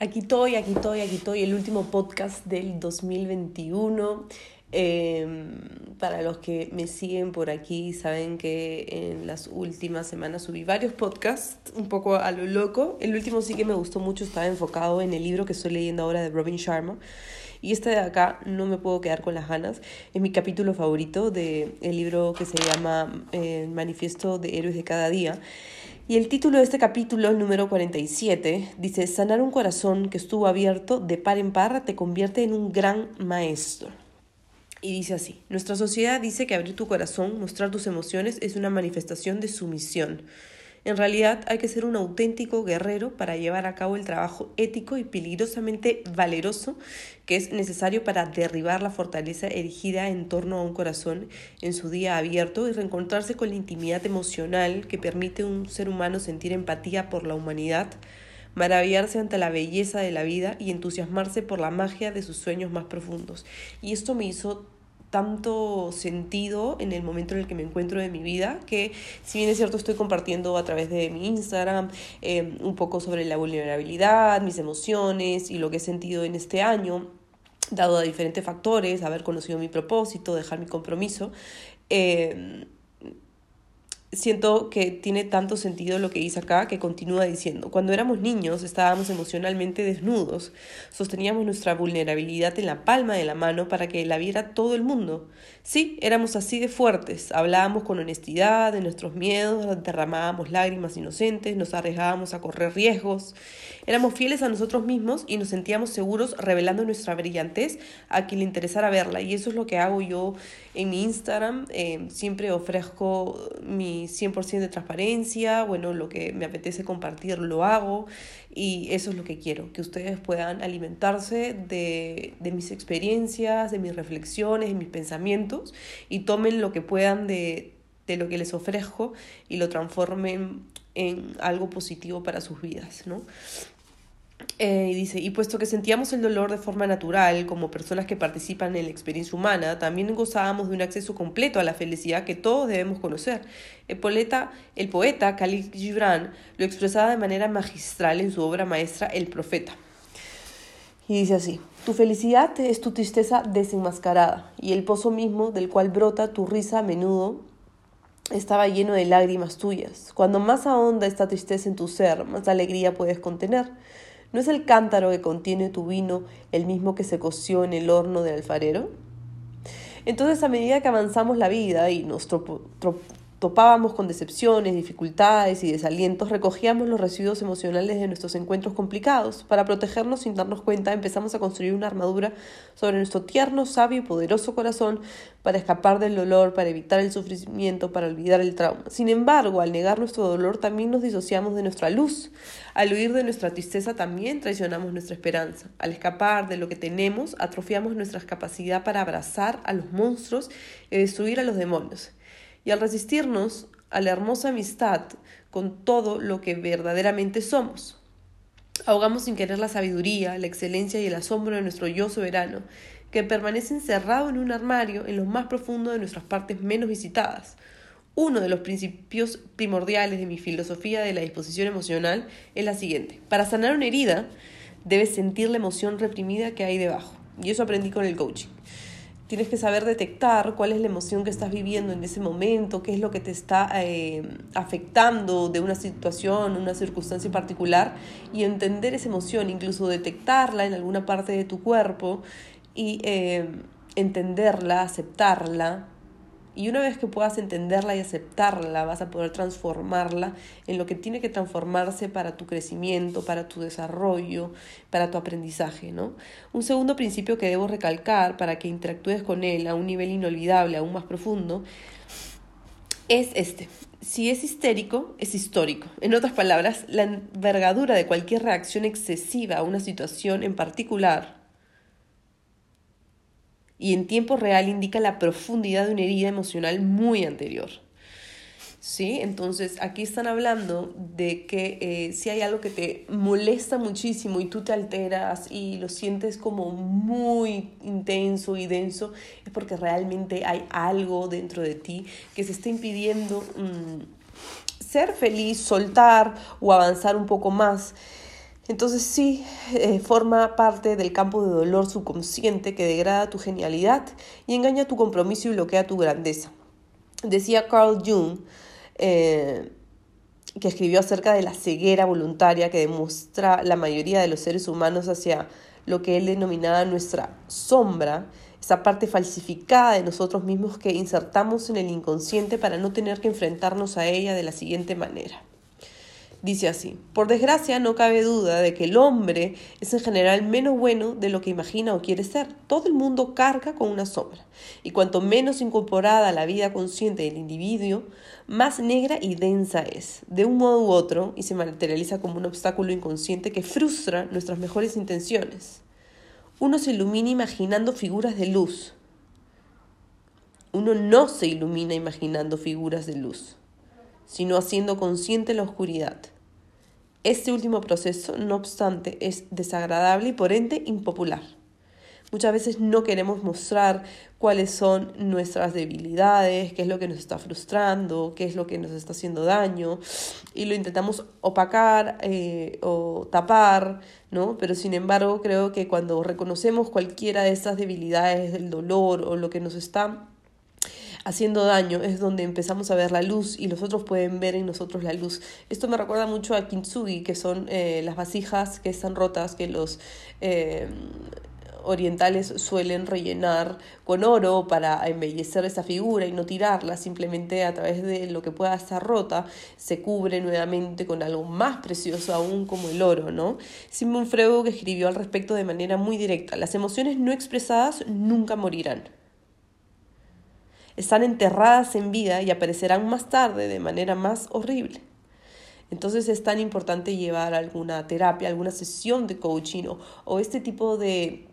Aquí estoy, aquí estoy, aquí estoy, el último podcast del 2021. Em, para los que me siguen por aquí, saben que en las últimas semanas subí varios podcasts, un poco a lo loco. El último sí que me gustó mucho, estaba enfocado en el libro que estoy leyendo ahora de Robin Sharma. Y este de acá no me puedo quedar con las ganas. Es mi capítulo favorito del el libro que se llama eh, Manifiesto de Héroes de Cada Día. Y el título de este capítulo, el número 47, dice, Sanar un corazón que estuvo abierto de par en par te convierte en un gran maestro. Y dice así, nuestra sociedad dice que abrir tu corazón, mostrar tus emociones, es una manifestación de sumisión. En realidad hay que ser un auténtico guerrero para llevar a cabo el trabajo ético y peligrosamente valeroso que es necesario para derribar la fortaleza erigida en torno a un corazón en su día abierto y reencontrarse con la intimidad emocional que permite a un ser humano sentir empatía por la humanidad, maravillarse ante la belleza de la vida y entusiasmarse por la magia de sus sueños más profundos. Y esto me hizo tanto sentido en el momento en el que me encuentro de mi vida, que si bien es cierto estoy compartiendo a través de mi Instagram eh, un poco sobre la vulnerabilidad, mis emociones y lo que he sentido en este año, dado a diferentes factores, haber conocido mi propósito, dejar mi compromiso, eh, siento que tiene tanto sentido lo que dice acá que continúa diciendo, cuando éramos niños estábamos emocionalmente desnudos, sosteníamos nuestra vulnerabilidad en la palma de la mano para que la viera todo el mundo. Sí, éramos así de fuertes, hablábamos con honestidad de nuestros miedos, derramábamos lágrimas inocentes, nos arriesgábamos a correr riesgos, éramos fieles a nosotros mismos y nos sentíamos seguros revelando nuestra brillantez a quien le interesara verla. Y eso es lo que hago yo en mi Instagram, eh, siempre ofrezco mi 100% de transparencia, bueno, lo que me apetece compartir lo hago y eso es lo que quiero, que ustedes puedan alimentarse de, de mis experiencias, de mis reflexiones, de mis pensamientos y tomen lo que puedan de, de lo que les ofrezco y lo transformen en algo positivo para sus vidas, ¿no? Eh, y dice, y puesto que sentíamos el dolor de forma natural como personas que participan en la experiencia humana, también gozábamos de un acceso completo a la felicidad que todos debemos conocer. El poeta, el poeta Khalil Gibran lo expresaba de manera magistral en su obra maestra El Profeta. Y dice así, tu felicidad es tu tristeza desenmascarada y el pozo mismo del cual brota tu risa a menudo estaba lleno de lágrimas tuyas. Cuando más ahonda esta tristeza en tu ser, más alegría puedes contener. ¿No es el cántaro que contiene tu vino el mismo que se coció en el horno del alfarero? Entonces, a medida que avanzamos la vida y nos topábamos con decepciones, dificultades y desalientos, recogíamos los residuos emocionales de nuestros encuentros complicados. Para protegernos sin darnos cuenta, empezamos a construir una armadura sobre nuestro tierno, sabio y poderoso corazón para escapar del dolor, para evitar el sufrimiento, para olvidar el trauma. Sin embargo, al negar nuestro dolor, también nos disociamos de nuestra luz. Al huir de nuestra tristeza, también traicionamos nuestra esperanza. Al escapar de lo que tenemos, atrofiamos nuestra capacidad para abrazar a los monstruos y destruir a los demonios y al resistirnos a la hermosa amistad con todo lo que verdaderamente somos. Ahogamos sin querer la sabiduría, la excelencia y el asombro de nuestro yo soberano, que permanece encerrado en un armario en lo más profundo de nuestras partes menos visitadas. Uno de los principios primordiales de mi filosofía de la disposición emocional es la siguiente. Para sanar una herida, debes sentir la emoción reprimida que hay debajo. Y eso aprendí con el coaching. Tienes que saber detectar cuál es la emoción que estás viviendo en ese momento, qué es lo que te está eh, afectando de una situación, una circunstancia particular y entender esa emoción, incluso detectarla en alguna parte de tu cuerpo y eh, entenderla, aceptarla y una vez que puedas entenderla y aceptarla, vas a poder transformarla en lo que tiene que transformarse para tu crecimiento, para tu desarrollo, para tu aprendizaje, ¿no? Un segundo principio que debo recalcar para que interactúes con él a un nivel inolvidable, aún más profundo, es este. Si es histérico, es histórico. En otras palabras, la envergadura de cualquier reacción excesiva a una situación en particular y en tiempo real indica la profundidad de una herida emocional muy anterior. ¿Sí? Entonces aquí están hablando de que eh, si hay algo que te molesta muchísimo y tú te alteras y lo sientes como muy intenso y denso, es porque realmente hay algo dentro de ti que se está impidiendo mm, ser feliz, soltar o avanzar un poco más. Entonces sí, eh, forma parte del campo de dolor subconsciente que degrada tu genialidad y engaña tu compromiso y bloquea tu grandeza. Decía Carl Jung, eh, que escribió acerca de la ceguera voluntaria que demuestra la mayoría de los seres humanos hacia lo que él denominaba nuestra sombra, esa parte falsificada de nosotros mismos que insertamos en el inconsciente para no tener que enfrentarnos a ella de la siguiente manera. Dice así, por desgracia no cabe duda de que el hombre es en general menos bueno de lo que imagina o quiere ser. Todo el mundo carga con una sombra. Y cuanto menos incorporada a la vida consciente del individuo, más negra y densa es, de un modo u otro, y se materializa como un obstáculo inconsciente que frustra nuestras mejores intenciones. Uno se ilumina imaginando figuras de luz. Uno no se ilumina imaginando figuras de luz, sino haciendo consciente la oscuridad. Este último proceso, no obstante, es desagradable y por ende impopular. Muchas veces no queremos mostrar cuáles son nuestras debilidades, qué es lo que nos está frustrando, qué es lo que nos está haciendo daño, y lo intentamos opacar eh, o tapar, ¿no? Pero sin embargo, creo que cuando reconocemos cualquiera de estas debilidades, del dolor o lo que nos está haciendo daño es donde empezamos a ver la luz y los otros pueden ver en nosotros la luz. Esto me recuerda mucho a kintsugi, que son eh, las vasijas que están rotas, que los eh, orientales suelen rellenar con oro para embellecer esa figura y no tirarla, simplemente a través de lo que pueda estar rota, se cubre nuevamente con algo más precioso aún como el oro, ¿no? Simon Freud escribió al respecto de manera muy directa, las emociones no expresadas nunca morirán están enterradas en vida y aparecerán más tarde de manera más horrible. Entonces es tan importante llevar alguna terapia, alguna sesión de coaching o, este tipo de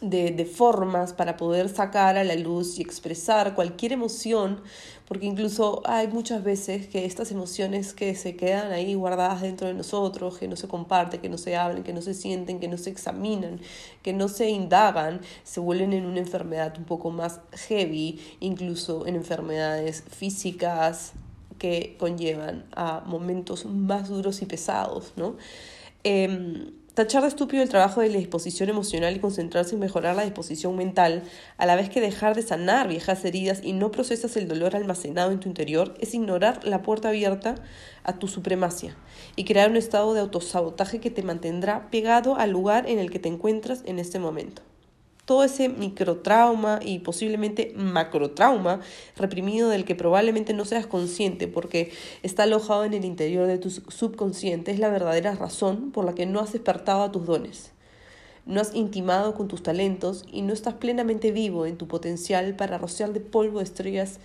de, formas para poder sacar a la luz y expresar cualquier emoción, porque incluso hay muchas veces que estas emociones que se quedan ahí guardadas dentro de nosotros, que no se comparten, que no se hablan, que no se sienten, que no se examinan, que no se indagan, se vuelven en una enfermedad un poco más heavy, incluso en enfermedades físicas que conllevan a momentos más duros y pesados, ¿no? Em, Tachar de estúpido el trabajo de la disposición emocional y concentrarse en mejorar la disposición mental, a la vez que dejar de sanar viejas heridas y no procesas el dolor almacenado en tu interior, es ignorar la puerta abierta a tu supremacia y crear un estado de autosabotaje que te mantendrá pegado al lugar en el que te encuentras en este momento todo ese microtrauma y posiblemente macrotrauma reprimido del que probablemente no seas consciente porque está alojado en el interior de tu subconsciente es la verdadera razón por la que no has despertado a tus dones. No has intimado con tus talentos y no estás plenamente vivo en tu potencial para rociar de polvo de estrellas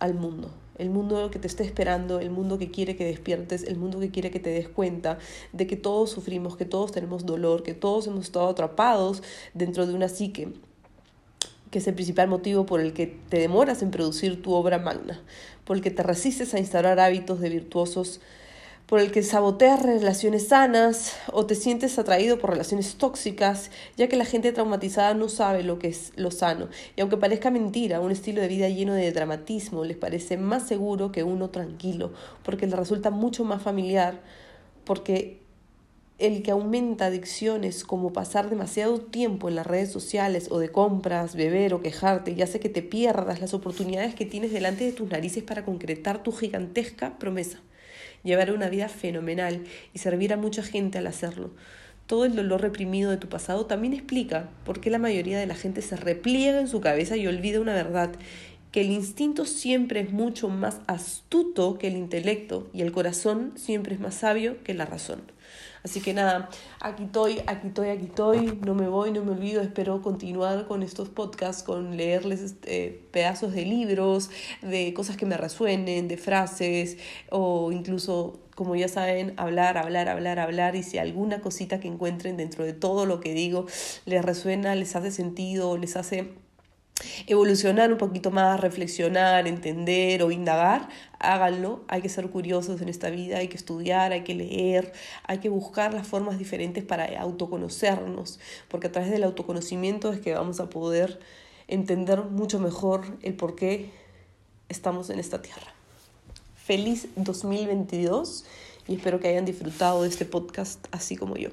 al mundo el mundo que te está esperando, el mundo que quiere que despiertes, el mundo que quiere que te des cuenta de que todos sufrimos, que todos tenemos dolor, que todos hemos estado atrapados dentro de una psique que es el principal motivo por el que te demoras en producir tu obra magna, por el que te resistes a instaurar hábitos de virtuosos por el que saboteas relaciones sanas o te sientes atraído por relaciones tóxicas, ya que la gente traumatizada no sabe lo que es lo sano. Y aunque parezca mentira, un estilo de vida lleno de dramatismo les parece más seguro que uno tranquilo, porque les resulta mucho más familiar, porque el que aumenta adicciones como pasar demasiado tiempo en las redes sociales o de compras, beber o quejarte y hace que te pierdas las oportunidades que tienes delante de tus narices para concretar tu gigantesca promesa llevar una vida fenomenal y servir a mucha gente al hacerlo. Todo el dolor reprimido de tu pasado también explica por qué la mayoría de la gente se repliega en su cabeza y olvida una verdad, que el instinto siempre es mucho más astuto que el intelecto y el corazón siempre es más sabio que la razón. Así que nada, aquí estoy, aquí estoy, aquí estoy, no me voy, no me olvido, espero continuar con estos podcasts, con leerles este, pedazos de libros, de cosas que me resuenen, de frases o incluso como ya saben, hablar, hablar, hablar, hablar, y si alguna cosita que encuentren dentro de todo lo que digo les resuena, les hace sentido, les hace evolucionar un poquito más, reflexionar, entender o indagar, háganlo. Hay que ser curiosos en esta vida, hay que estudiar, hay que leer, hay que buscar las formas diferentes para autoconocernos, porque a través del autoconocimiento es que vamos a poder entender mucho mejor el por qué estamos en esta tierra. Feliz 2022 y espero que hayan disfrutado de este podcast así como yo.